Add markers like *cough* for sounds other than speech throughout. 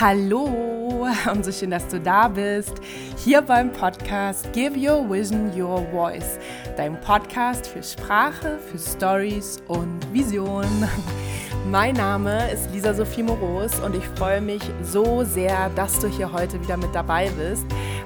Hallo und so schön, dass du da bist. Hier beim Podcast Give Your Vision Your Voice. Dein Podcast für Sprache, für Stories und Visionen. Mein Name ist Lisa Sophie Moros und ich freue mich so sehr, dass du hier heute wieder mit dabei bist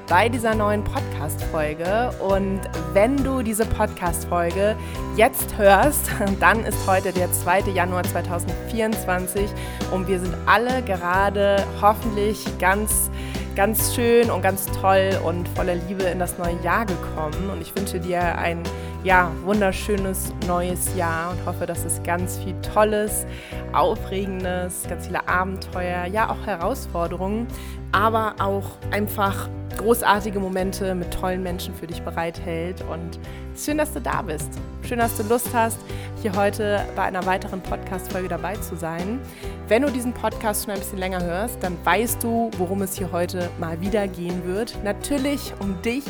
bei dieser neuen Podcast-Folge. Und wenn du diese Podcast-Folge jetzt hörst, *laughs* dann ist heute der 2. Januar 2024 und wir sind alle gerade hoffentlich ganz ganz schön und ganz toll und voller Liebe in das neue Jahr gekommen. Und ich wünsche dir ein ja, wunderschönes neues Jahr und hoffe, dass es ganz viel Tolles, Aufregendes, ganz viele Abenteuer, ja auch Herausforderungen, aber auch einfach großartige Momente mit tollen Menschen für dich bereithält. Und schön, dass du da bist. Schön, dass du Lust hast, hier heute bei einer weiteren Podcast-Folge dabei zu sein. Wenn du diesen Podcast schon ein bisschen länger hörst, dann weißt du, worum es hier heute mal wieder gehen wird. Natürlich um dich,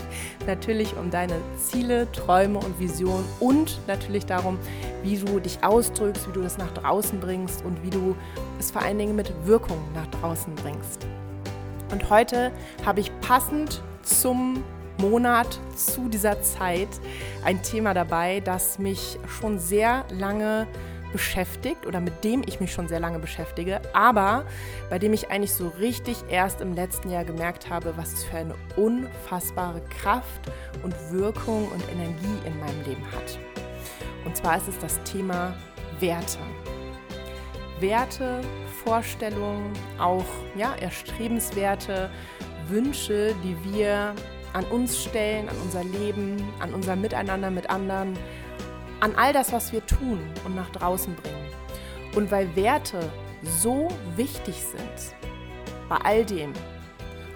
natürlich um deine Ziele, Träume und Visionen und natürlich darum, wie du dich ausdrückst, wie du das nach draußen bringst und wie du es vor allen Dingen mit Wirkung nach draußen bringst. Und heute habe ich passend zum Monat, zu dieser Zeit ein Thema dabei, das mich schon sehr lange beschäftigt oder mit dem ich mich schon sehr lange beschäftige, aber bei dem ich eigentlich so richtig erst im letzten Jahr gemerkt habe, was es für eine unfassbare Kraft und Wirkung und Energie in meinem Leben hat. Und zwar ist es das Thema Werte. Werte, Vorstellungen, auch ja, erstrebenswerte Wünsche, die wir an uns stellen, an unser Leben, an unser Miteinander mit anderen, an all das, was wir tun und nach draußen bringen. Und weil Werte so wichtig sind bei all dem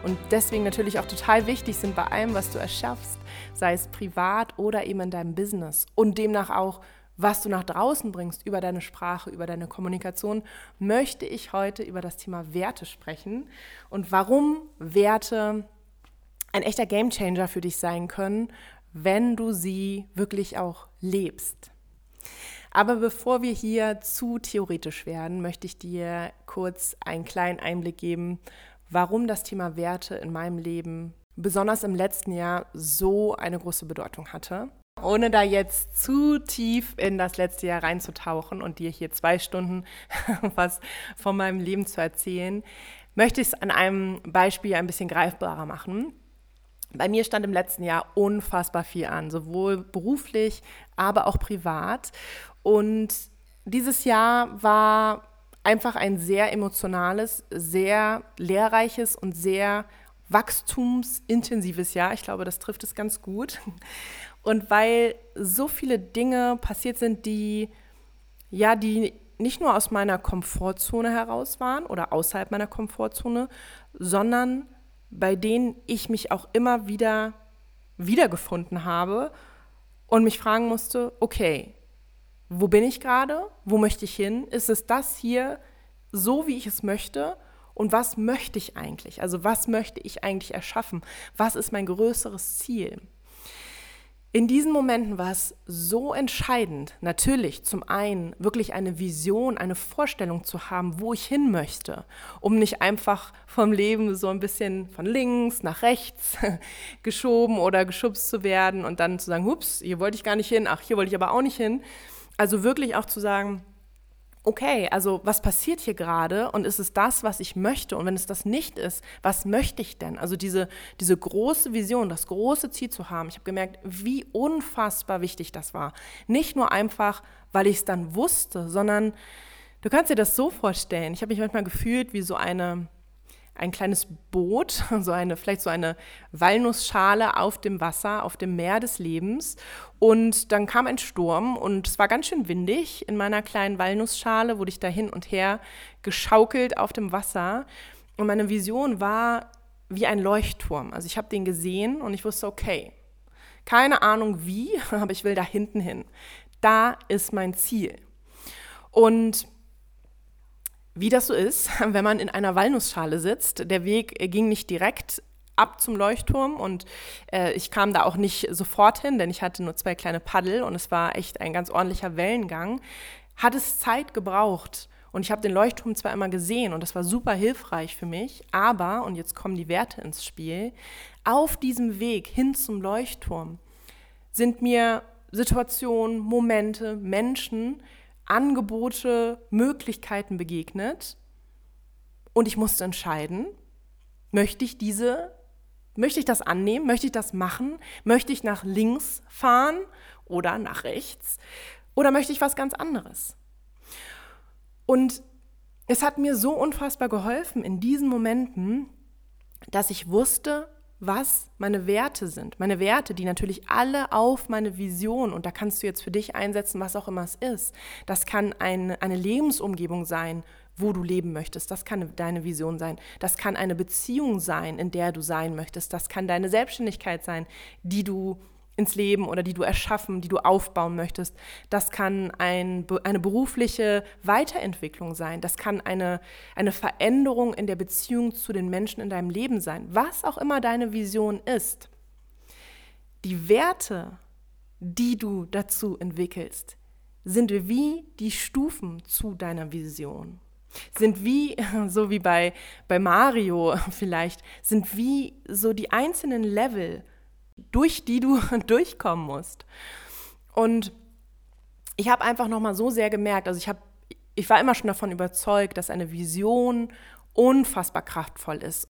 und deswegen natürlich auch total wichtig sind bei allem, was du erschaffst, sei es privat oder eben in deinem Business und demnach auch was du nach draußen bringst über deine Sprache, über deine Kommunikation, möchte ich heute über das Thema Werte sprechen und warum Werte ein echter Gamechanger für dich sein können, wenn du sie wirklich auch lebst. Aber bevor wir hier zu theoretisch werden, möchte ich dir kurz einen kleinen Einblick geben, warum das Thema Werte in meinem Leben besonders im letzten Jahr so eine große Bedeutung hatte. Ohne da jetzt zu tief in das letzte Jahr reinzutauchen und dir hier zwei Stunden *laughs* was von meinem Leben zu erzählen, möchte ich es an einem Beispiel ein bisschen greifbarer machen. Bei mir stand im letzten Jahr unfassbar viel an, sowohl beruflich, aber auch privat. Und dieses Jahr war einfach ein sehr emotionales, sehr lehrreiches und sehr wachstumsintensives Jahr. Ich glaube, das trifft es ganz gut. Und weil so viele Dinge passiert sind, die ja, die nicht nur aus meiner Komfortzone heraus waren oder außerhalb meiner Komfortzone, sondern bei denen ich mich auch immer wieder wiedergefunden habe und mich fragen musste, okay, wo bin ich gerade? Wo möchte ich hin? Ist es das hier so, wie ich es möchte? Und was möchte ich eigentlich? Also was möchte ich eigentlich erschaffen? Was ist mein größeres Ziel? In diesen Momenten war es so entscheidend, natürlich zum einen wirklich eine Vision, eine Vorstellung zu haben, wo ich hin möchte, um nicht einfach vom Leben so ein bisschen von links nach rechts *laughs* geschoben oder geschubst zu werden und dann zu sagen, hups, hier wollte ich gar nicht hin, ach, hier wollte ich aber auch nicht hin. Also wirklich auch zu sagen, okay, also was passiert hier gerade und ist es das, was ich möchte? Und wenn es das nicht ist, was möchte ich denn? Also diese, diese große Vision, das große Ziel zu haben. Ich habe gemerkt, wie unfassbar wichtig das war. Nicht nur einfach, weil ich es dann wusste, sondern du kannst dir das so vorstellen. Ich habe mich manchmal gefühlt wie so eine ein kleines Boot, *laughs* so eine, vielleicht so eine Walnussschale auf dem Wasser, auf dem Meer des Lebens. Und dann kam ein Sturm und es war ganz schön windig. In meiner kleinen Walnussschale wurde ich da hin und her geschaukelt auf dem Wasser. Und meine Vision war wie ein Leuchtturm. Also ich habe den gesehen und ich wusste, okay, keine Ahnung wie, *laughs* aber ich will da hinten hin. Da ist mein Ziel. Und wie das so ist, *laughs* wenn man in einer Walnussschale sitzt, der Weg ging nicht direkt ab zum Leuchtturm und äh, ich kam da auch nicht sofort hin, denn ich hatte nur zwei kleine Paddel und es war echt ein ganz ordentlicher Wellengang, hat es Zeit gebraucht, Und ich habe den Leuchtturm zwar immer gesehen und das war super hilfreich für mich, aber, und jetzt kommen die Werte ins Spiel, auf diesem Weg hin zum Leuchtturm sind mir Situationen, Momente, Menschen, Angebote, Möglichkeiten begegnet und ich musste entscheiden, möchte ich diese, möchte ich das annehmen, möchte ich das machen, möchte ich nach links fahren oder nach rechts oder möchte ich was ganz anderes? Und es hat mir so unfassbar geholfen in diesen Momenten, dass ich wusste, was meine Werte sind. Meine Werte, die natürlich alle auf meine Vision, und da kannst du jetzt für dich einsetzen, was auch immer es ist. Das kann ein, eine Lebensumgebung sein, wo du leben möchtest. Das kann deine Vision sein. Das kann eine Beziehung sein, in der du sein möchtest. Das kann deine Selbstständigkeit sein, die du ins Leben oder die du erschaffen, die du aufbauen möchtest. Das kann ein, eine berufliche Weiterentwicklung sein. Das kann eine, eine Veränderung in der Beziehung zu den Menschen in deinem Leben sein. Was auch immer deine Vision ist. Die Werte, die du dazu entwickelst, sind wie die Stufen zu deiner Vision. Sind wie, *laughs* so wie bei, bei Mario *laughs* vielleicht, sind wie so die einzelnen Level durch die du *laughs* durchkommen musst. Und ich habe einfach noch mal so sehr gemerkt, also ich habe ich war immer schon davon überzeugt, dass eine Vision unfassbar kraftvoll ist.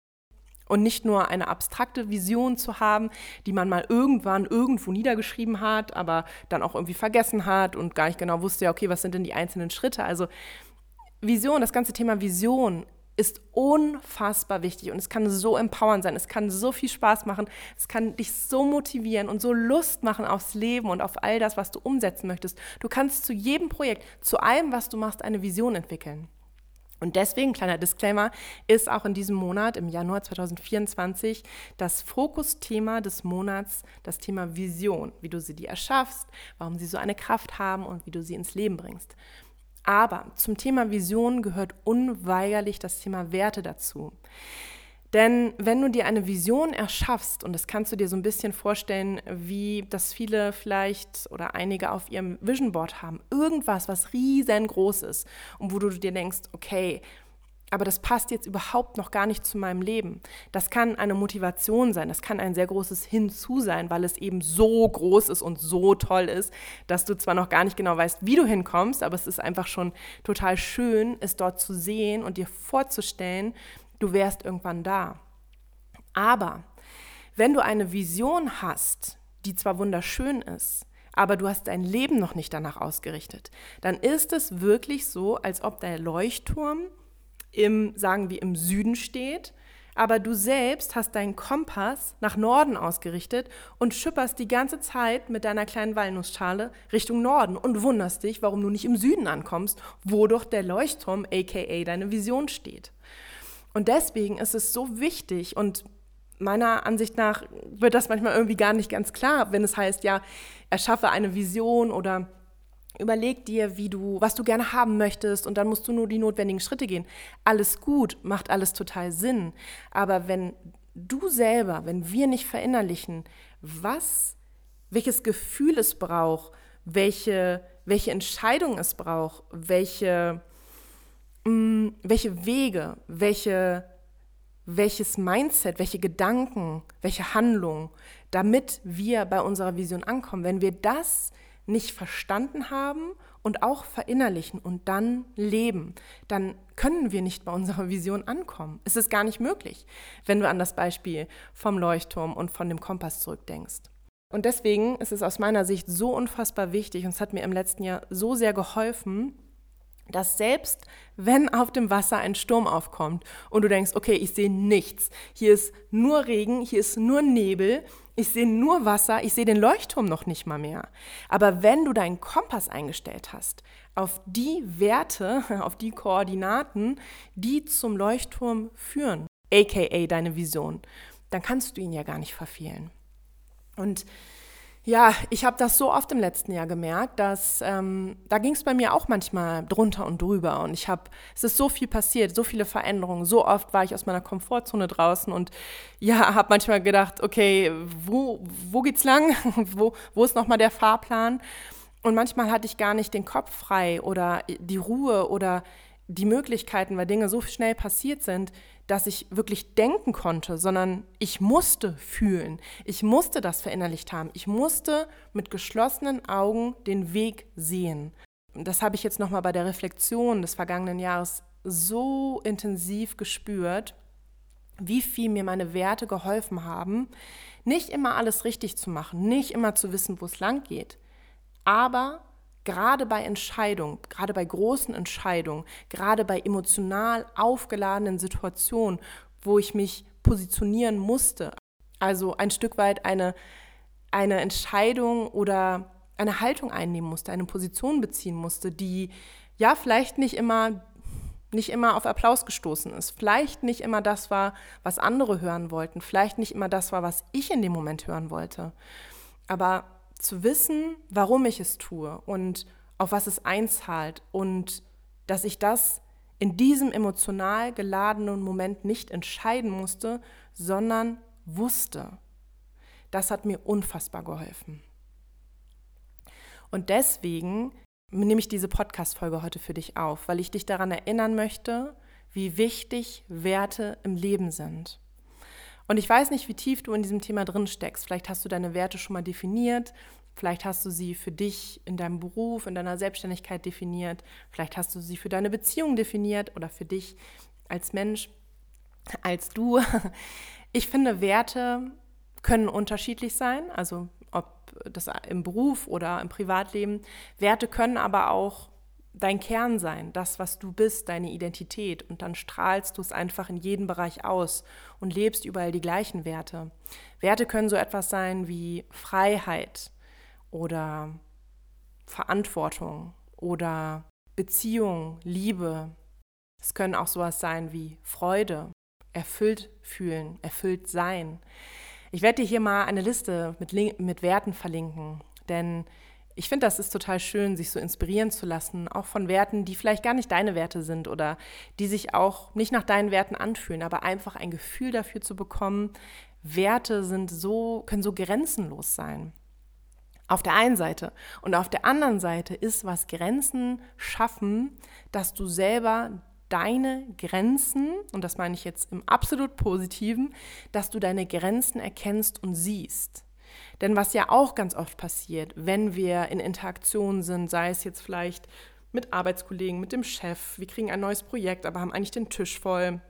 Und nicht nur eine abstrakte Vision zu haben, die man mal irgendwann irgendwo niedergeschrieben hat, aber dann auch irgendwie vergessen hat und gar nicht genau wusste, ja, okay, was sind denn die einzelnen Schritte? Also Vision, das ganze Thema Vision ist unfassbar wichtig und es kann so empowernd sein, es kann so viel Spaß machen, es kann dich so motivieren und so Lust machen aufs Leben und auf all das, was du umsetzen möchtest. Du kannst zu jedem Projekt, zu allem, was du machst, eine Vision entwickeln. Und deswegen, kleiner Disclaimer, ist auch in diesem Monat, im Januar 2024, das Fokusthema des Monats das Thema Vision, wie du sie dir erschaffst, warum sie so eine Kraft haben und wie du sie ins Leben bringst. Aber zum Thema Vision gehört unweigerlich das Thema Werte dazu. Denn wenn du dir eine Vision erschaffst, und das kannst du dir so ein bisschen vorstellen, wie das viele vielleicht oder einige auf ihrem Vision Board haben, irgendwas, was riesengroß ist und wo du dir denkst, okay, aber das passt jetzt überhaupt noch gar nicht zu meinem Leben. Das kann eine Motivation sein, das kann ein sehr großes Hinzu sein, weil es eben so groß ist und so toll ist, dass du zwar noch gar nicht genau weißt, wie du hinkommst, aber es ist einfach schon total schön, es dort zu sehen und dir vorzustellen, du wärst irgendwann da. Aber wenn du eine Vision hast, die zwar wunderschön ist, aber du hast dein Leben noch nicht danach ausgerichtet, dann ist es wirklich so, als ob der Leuchtturm im, sagen wir, im Süden steht, aber du selbst hast deinen Kompass nach Norden ausgerichtet und schipperst die ganze Zeit mit deiner kleinen Walnussschale Richtung Norden und wunderst dich, warum du nicht im Süden ankommst, wo doch der Leuchtturm, aka deine Vision, steht. Und deswegen ist es so wichtig und meiner Ansicht nach wird das manchmal irgendwie gar nicht ganz klar, wenn es heißt, ja, erschaffe eine Vision oder Überleg dir, wie du, was du gerne haben möchtest und dann musst du nur die notwendigen Schritte gehen. Alles gut, macht alles total Sinn. Aber wenn du selber, wenn wir nicht verinnerlichen, was, welches Gefühl es braucht, welche, welche Entscheidung es braucht, welche, mh, mm, welche Wege, welche, welches Mindset, welche Gedanken, welche Handlung, damit wir bei unserer Vision ankommen, wenn wir das nicht verstanden haben und auch verinnerlichen und dann leben, dann können wir nicht bei unserer Vision ankommen. Es ist gar nicht möglich, wenn du an das Beispiel vom Leuchtturm und von dem Kompass zurückdenkst. Und deswegen ist es aus meiner Sicht so unfassbar wichtig und es hat mir im letzten Jahr so sehr geholfen, dass selbst wenn auf dem Wasser ein Sturm aufkommt und du denkst, okay, ich sehe nichts, hier ist nur Regen, hier ist nur Nebel, ich sehe nur Wasser, ich sehe den Leuchtturm noch nicht mal mehr. Aber wenn du deinen Kompass eingestellt hast auf die Werte, *laughs* auf die Koordinaten, die zum Leuchtturm führen, aka deine Vision, dann kannst du ihn ja gar nicht verfehlen. Und ja, ich habe das so oft im letzten Jahr gemerkt, dass ähm, da ging es bei mir auch manchmal drunter und drüber. Und ich habe, es ist so viel passiert, so viele Veränderungen. So oft war ich aus meiner Komfortzone draußen und ja, habe manchmal gedacht, okay, wo, wo geht's lang? *laughs* wo, wo ist nochmal der Fahrplan? Und manchmal hatte ich gar nicht den Kopf frei oder die Ruhe oder die Möglichkeiten, weil Dinge so schnell passiert sind, dass ich wirklich denken konnte, sondern ich musste fühlen. Ich musste das verinnerlicht haben. Ich musste mit geschlossenen Augen den Weg sehen. Das habe ich jetzt nochmal bei der Reflexion des vergangenen Jahres so intensiv gespürt, wie viel mir meine Werte geholfen haben, nicht immer alles richtig zu machen, nicht immer zu wissen, wo es lang geht, aber gerade bei Entscheidungen, gerade bei großen Entscheidungen, gerade bei emotional aufgeladenen Situationen, wo ich mich positionieren musste, also ein Stück weit eine, eine Entscheidung oder eine Haltung einnehmen musste, eine Position beziehen musste, die ja vielleicht nicht immer nicht immer auf Applaus gestoßen ist, vielleicht nicht immer das war, was andere hören wollten, vielleicht nicht immer das war, was ich in dem Moment hören wollte. Aber zu wissen, warum ich es tue und auf was es einzahlt und dass ich das in diesem emotional geladenen Moment nicht entscheiden musste, sondern wusste. Das hat mir unfassbar geholfen. Und deswegen nehme ich diese Podcast-Folge heute für dich auf, weil ich dich daran erinnern möchte, wie wichtig Werte im Leben sind. Und ich weiß nicht, wie tief du in diesem Thema drin steckst. Vielleicht hast du deine Werte schon mal definiert. Vielleicht hast du sie für dich in deinem Beruf, in deiner Selbstständigkeit definiert. Vielleicht hast du sie für deine Beziehung definiert oder für dich als Mensch, als du. *laughs* Ich finde, Werte können unterschiedlich sein, also ob das im Beruf oder im Privatleben. Werte können aber auch dein Kern sein, das, was du bist, deine Identität. Und dann strahlst du es einfach in jedem Bereich aus und lebst überall die gleichen Werte. Werte können so etwas sein wie Freiheit oder Verantwortung oder Beziehung, Liebe. Es können auch sowas sein wie Freude, erfüllt fühlen, erfüllt sein. Ich werde dir hier mal eine Liste mit, mit Werten verlinken, denn ich finde, das ist total schön, sich so inspirieren zu lassen, auch von Werten, die vielleicht gar nicht deine Werte sind oder die sich auch nicht nach deinen Werten anfühlen, aber einfach ein Gefühl dafür zu bekommen, Werte sind so, können so grenzenlos sein. Auf der einen Seite. Und auf der anderen Seite ist, was Grenzen schaffen, dass du selber deine Grenzen, und das meine ich jetzt im absolut positiven, dass du deine Grenzen erkennst und siehst. Denn was ja auch ganz oft passiert, wenn wir in Interaktion sind, sei es jetzt vielleicht mit Arbeitskollegen, mit dem Chef, wir kriegen ein neues Projekt, aber haben eigentlich den Tisch voll,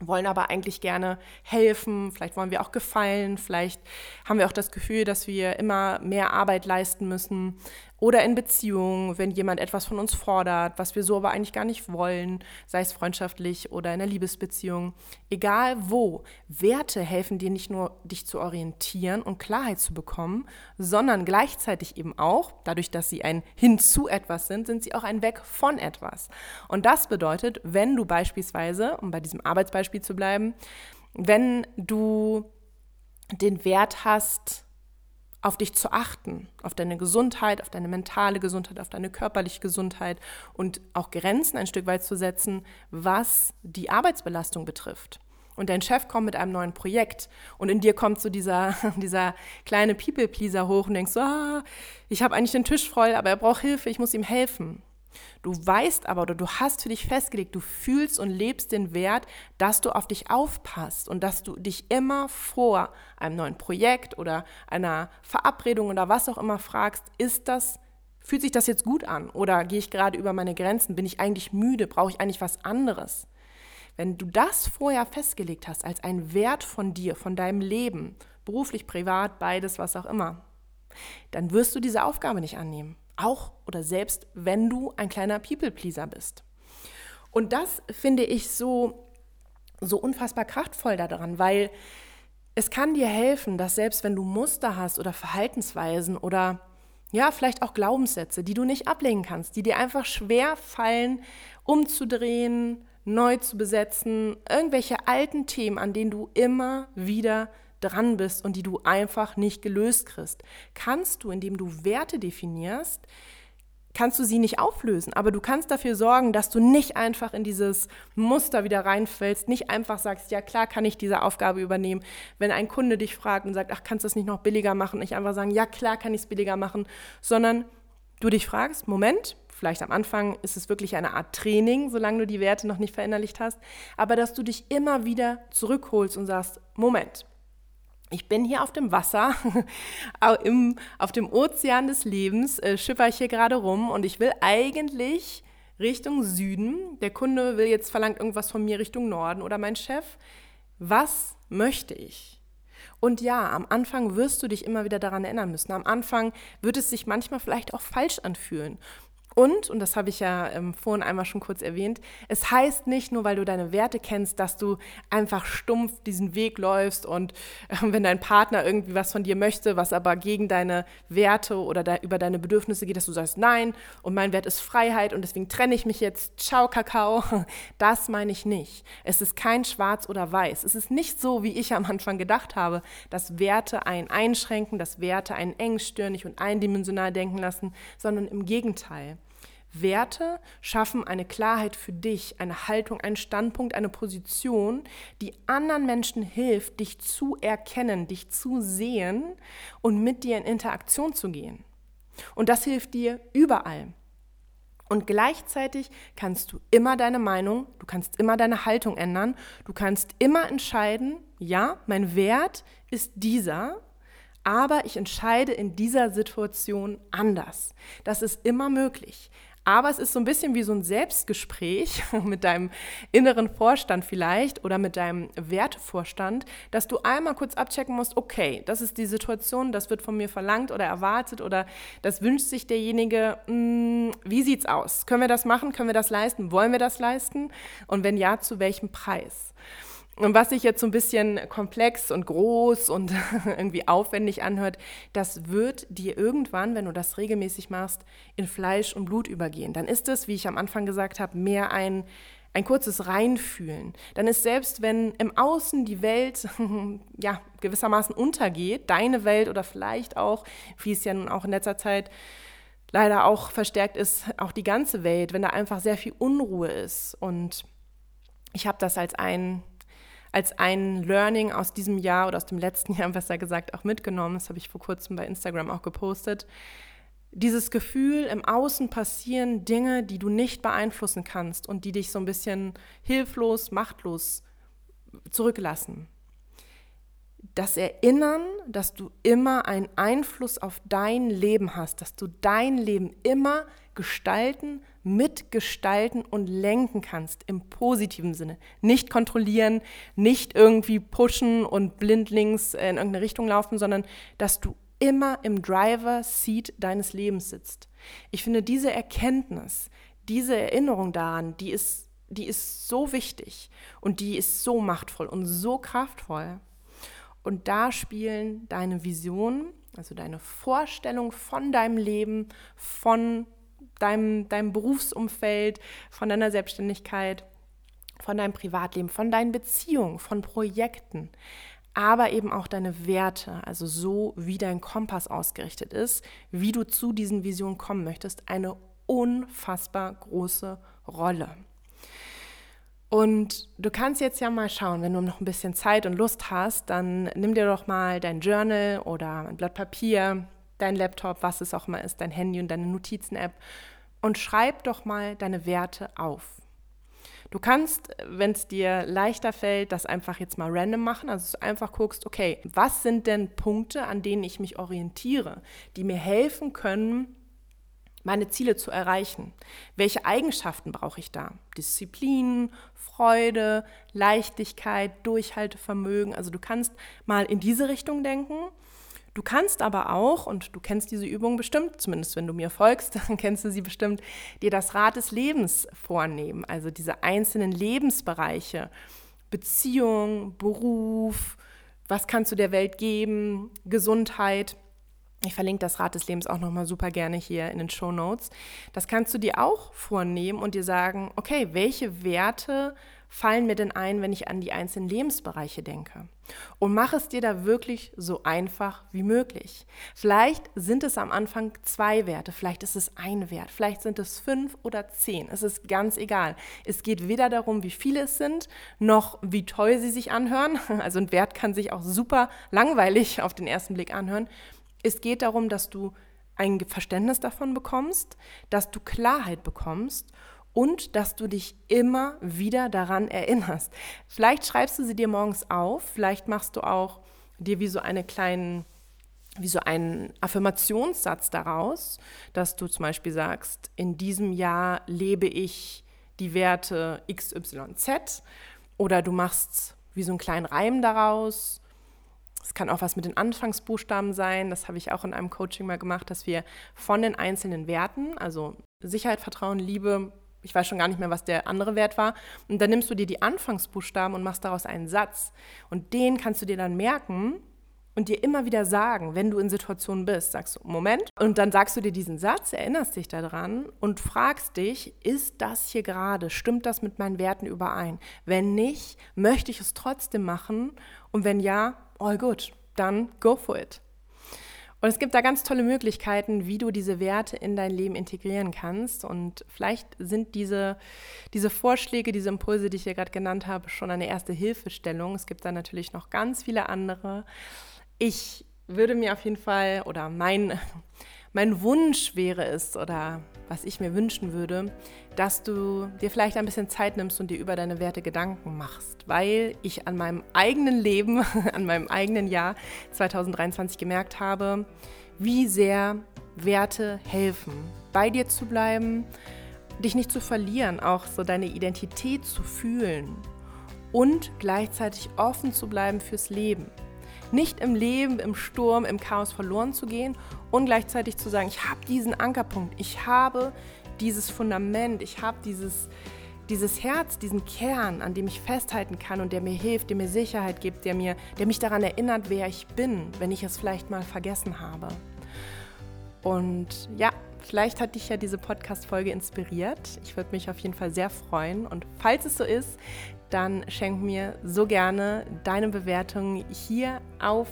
wollen aber eigentlich gerne helfen, vielleicht wollen wir auch gefallen, vielleicht haben wir auch das Gefühl, dass wir immer mehr Arbeit leisten müssen oder in Beziehungen, wenn jemand etwas von uns fordert, was wir so aber eigentlich gar nicht wollen, sei es freundschaftlich oder in einer Liebesbeziehung. Egal wo, Werte helfen dir nicht nur, dich zu orientieren und Klarheit zu bekommen, sondern gleichzeitig eben auch, dadurch, dass sie ein Hinzu etwas sind, sind sie auch ein Weg von etwas. Und das bedeutet, wenn du beispielsweise, um bei diesem Arbeitsbeispiel zu bleiben, wenn du den Wert hast, auf dich zu achten, auf deine Gesundheit, auf deine mentale Gesundheit, auf deine körperliche Gesundheit und auch Grenzen ein Stück weit zu setzen, was die Arbeitsbelastung betrifft. Und dein Chef kommt mit einem neuen Projekt und in dir kommt so dieser, *laughs* dieser kleine People-Pleaser hoch und denkst so, ah, ich habe eigentlich den Tisch voll, aber er braucht Hilfe, ich muss ihm helfen. Du weißt aber oder du hast für dich festgelegt, du fühlst und lebst den Wert, dass du auf dich aufpasst und dass du dich immer vor einem neuen Projekt oder einer Verabredung oder was auch immer fragst, ist das fühlt sich das jetzt gut an oder gehe ich gerade über meine Grenzen, bin ich eigentlich müde, brauche ich eigentlich was anderes? Wenn du das vorher festgelegt hast als ein Wert von dir, von deinem Leben, beruflich, privat, beides, was auch immer, dann wirst du diese Aufgabe nicht annehmen auch oder selbst wenn du ein kleiner People-Pleaser bist. Und das finde ich so, so unfassbar kraftvoll daran, weil es kann dir helfen, dass selbst wenn du Muster hast oder Verhaltensweisen oder ja, vielleicht auch Glaubenssätze, die du nicht ablegen kannst, die dir einfach schwer fallen, umzudrehen, neu zu besetzen, irgendwelche alten Themen, an denen du immer wieder dran bist und die du einfach nicht gelöst kriegst, kannst du, indem du Werte definierst, kannst du sie nicht auflösen, aber du kannst dafür sorgen, dass du nicht einfach in dieses Muster wieder reinfällst, nicht einfach sagst, ja klar kann ich diese Aufgabe übernehmen. Wenn ein Kunde dich fragt und sagt, ach, kannst du das nicht noch billiger machen, nicht einfach sagen, ja klar kann ich es billiger machen, sondern du dich fragst, Moment, vielleicht am Anfang ist es wirklich eine Art Training, solange du die Werte noch nicht verinnerlicht hast, aber dass du dich immer wieder zurückholst und sagst, Moment, ich bin hier auf dem Wasser, *laughs* auf dem Ozean des Lebens, äh, schipper ich hier gerade rum und ich will eigentlich Richtung Süden. Der Kunde will jetzt verlangt irgendwas von mir Richtung Norden oder mein Chef. Was möchte ich? Und ja, am Anfang wirst du dich immer wieder daran erinnern müssen. Am Anfang wird es sich manchmal vielleicht auch falsch anfühlen. Und, und das habe ich ja ähm, vorhin einmal schon kurz erwähnt, es heißt nicht nur, weil du deine Werte kennst, dass du einfach stumpf diesen Weg läufst und äh, wenn dein Partner irgendwie was von dir möchte, was aber gegen deine Werte oder de über deine Bedürfnisse geht, dass du sagst, nein, und mein Wert ist Freiheit und deswegen trenne ich mich jetzt, ciao Kakao. *laughs* Das meine ich nicht. Es ist kein Schwarz oder Weiß. Es ist nicht so, wie ich am Anfang gedacht habe, dass Werte einen einschränken, dass Werte einen engstirnig und eindimensional denken lassen, sondern im Gegenteil. Werte schaffen eine Klarheit für dich, eine Haltung, einen Standpunkt, eine Position, die anderen Menschen hilft, dich zu erkennen, dich zu sehen und mit dir in Interaktion zu gehen. Und das hilft dir überall. Und gleichzeitig kannst du immer deine Meinung, du kannst immer deine Haltung ändern, du kannst immer entscheiden, ja, mein Wert ist dieser, aber ich entscheide in dieser Situation anders. Das ist immer möglich. Aber es ist so ein bisschen wie so ein Selbstgespräch *laughs* mit deinem inneren Vorstand vielleicht oder mit deinem Wertevorstand, dass du einmal kurz abchecken musst, okay, das ist die Situation, das wird von mir verlangt oder erwartet oder das wünscht sich derjenige, mh, hm, wie sieht's aus? Können wir das machen? Können wir das leisten? Wollen wir das leisten? Und wenn ja, zu welchem Preis? Und was sich jetzt so ein bisschen komplex und groß und *laughs* irgendwie aufwendig anhört, das wird dir irgendwann, wenn du das regelmäßig machst, in Fleisch und Blut übergehen. Dann ist es, wie ich am Anfang gesagt habe, mehr ein, ein kurzes Reinfühlen. Dann ist selbst, wenn im Außen die Welt *laughs* ja, gewissermaßen untergeht, deine Welt oder vielleicht auch, wie es ja nun auch in letzter Zeit leider auch verstärkt ist, auch die ganze Welt, wenn da einfach sehr viel Unruhe ist. Und ich habe das als ein als ein Learning aus diesem Jahr oder aus dem letzten *laughs* Jahr besser gesagt auch mitgenommen. Das habe ich vor kurzem bei Instagram auch gepostet. Dieses Gefühl, im Außen passieren Dinge, die du nicht beeinflussen kannst und die dich so ein bisschen hilflos, machtlos zurücklassen das Erinnern, dass du immer einen Einfluss auf dein Leben hast, dass du dein Leben immer gestalten, mitgestalten und lenken kannst im positiven Sinne. Nicht kontrollieren, nicht irgendwie pushen und blindlings in irgendeine Richtung laufen, sondern dass du immer im Driver-Seat deines Lebens sitzt. Ich finde diese Erkenntnis, diese Erinnerung daran, die ist, die ist so wichtig und die ist so machtvoll und so kraftvoll. Und da spielen deine Visionen, also deine Vorstellung von deinem Leben, von deinem, deinem Berufsumfeld, von deiner Selbstständigkeit, von deinem Privatleben, von deinen Beziehungen, von Projekten, aber eben auch deine Werte, also so wie dein Kompass ausgerichtet ist, wie du zu diesen Visionen kommen möchtest, eine unfassbar große Rolle. Und du kannst jetzt ja mal schauen, wenn du noch ein bisschen Zeit und Lust hast, dann nimm dir doch mal dein Journal oder ein Blatt Papier, dein Laptop, was es auch immer ist, dein Handy und deine Notizen-App und schreib doch mal deine Werte auf. Du kannst, wenn es dir leichter fällt, das einfach jetzt mal random machen, also du einfach guckst, okay, was sind denn Punkte, an denen ich mich orientiere, die mir helfen können, meine Ziele zu erreichen. Welche Eigenschaften brauche ich da? Disziplin, Freude, Leichtigkeit, Durchhaltevermögen. Also du kannst mal in diese Richtung denken. Du kannst aber auch, und du kennst diese Übung bestimmt, zumindest wenn du mir folgst, *laughs* dann kennst du sie bestimmt, dir das Rad des Lebens vornehmen. Also diese einzelnen Lebensbereiche, Beziehung, Beruf, was kannst du der Welt geben, Gesundheit ich verlinke das Rad des Lebens auch nochmal super gerne hier in den Show Notes. Das kannst du dir auch vornehmen und dir sagen, okay, welche Werte fallen mir denn ein, wenn ich an die einzelnen Lebensbereiche denke? Und mach es dir da wirklich so einfach wie möglich. Vielleicht sind es am Anfang zwei Werte, vielleicht ist es ein Wert, vielleicht sind es fünf oder zehn. Es ist ganz egal. Es geht weder darum, wie viele es sind, noch wie toll sie sich anhören. *laughs* Also ein Wert kann sich auch super langweilig auf den ersten Blick anhören. Es geht darum, dass du ein Verständnis davon bekommst, dass du Klarheit bekommst und dass du dich immer wieder daran erinnerst. Vielleicht schreibst du sie dir morgens auf, vielleicht machst du auch dir wie so eine kleinen wie so einen Affirmationssatz daraus, dass du zum Beispiel sagst, in diesem Jahr lebe ich die Werte XYZ oder du machst wie so einen kleinen Reim daraus. Es kann auch was mit den Anfangsbuchstaben sein. Das habe ich auch in einem Coaching mal gemacht, dass wir von den einzelnen Werten, also Sicherheit, Vertrauen, Liebe, ich weiß schon gar nicht mehr, was der andere Wert war. Und dann nimmst du dir die Anfangsbuchstaben und machst daraus einen Satz. Und den kannst du dir dann merken und dir immer wieder sagen, wenn du in Situationen bist, sagst du, Moment, und dann sagst du dir diesen Satz, erinnerst dich daran und fragst dich, ist das hier gerade, stimmt das mit meinen Werten überein? Wenn nicht, möchte ich es trotzdem machen und wenn ja, all good, dann go for it. Und es gibt da ganz tolle Möglichkeiten, wie du diese Werte in dein Leben integrieren kannst. Und vielleicht sind diese, diese Vorschläge, diese Impulse, die ich hier gerade genannt habe, schon eine erste Hilfestellung. Es gibt da natürlich noch ganz viele andere. Ich würde mir auf jeden Fall, oder mein, mein Wunsch wäre es, oder was ich mir wünschen würde, dass du dir vielleicht ein bisschen Zeit nimmst und dir über deine Werte Gedanken machst, weil ich an meinem eigenen Leben, *laughs* an meinem eigenen Jahr 2023 gemerkt habe, wie sehr Werte helfen, bei dir zu bleiben, dich nicht zu verlieren, auch so deine Identität zu fühlen und gleichzeitig offen zu bleiben fürs Leben. Nicht im Leben, im Sturm, im Chaos verloren zu gehen und gleichzeitig zu sagen, ich habe diesen Ankerpunkt, ich habe dieses Fundament, ich habe dieses, dieses Herz, diesen Kern, an dem ich festhalten kann und der mir hilft, der mir Sicherheit gibt, der, mir, der mich daran erinnert, wer ich bin, wenn ich es vielleicht mal vergessen habe. Und ja, vielleicht hat dich ja diese Podcast-Folge inspiriert. Ich würde mich auf jeden Fall sehr freuen. Und falls es so ist, dann schenk mir so gerne deine Bewertung hier auf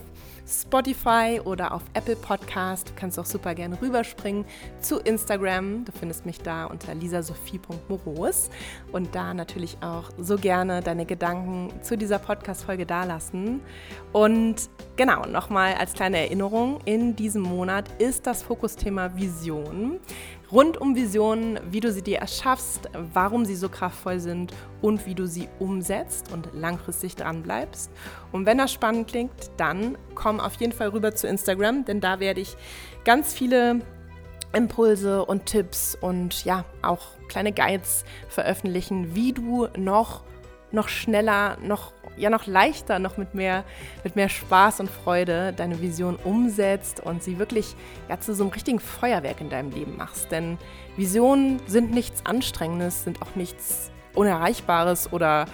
Spotify oder auf Apple Podcast. Du kannst auch super gerne rüberspringen zu Instagram. Du findest mich da unter lisasophie.moros und da natürlich auch so gerne deine Gedanken zu dieser Podcast-Folge dalassen. Und genau, nochmal als kleine Erinnerung, in diesem Monat ist das Fokusthema Vision rund um Visionen, wie du sie dir erschaffst, warum sie so kraftvoll sind und wie du sie umsetzt und langfristig dran bleibst. Und wenn das spannend klingt, dann komm auf jeden Fall rüber zu Instagram, denn da werde ich ganz viele Impulse und Tipps und ja, auch kleine Guides veröffentlichen, wie du noch noch schneller, noch ja noch leichter, noch mit mehr, mit mehr Spaß und Freude deine Vision umsetzt und sie wirklich ja, zu so einem richtigen Feuerwerk in deinem Leben machst. Denn Visionen sind nichts Anstrengendes, sind auch nichts Unerreichbares oder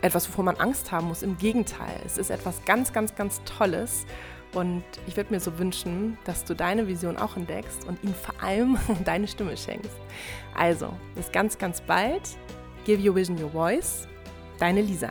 etwas, wovor man Angst haben muss. Im Gegenteil, es ist etwas ganz, ganz, ganz Tolles. Und ich würde mir so wünschen, dass du deine Vision auch entdeckst und ihnen vor allem *laughs* deine Stimme schenkst. Also, bis ganz, ganz bald. Give your vision your voice. Deine Lisa.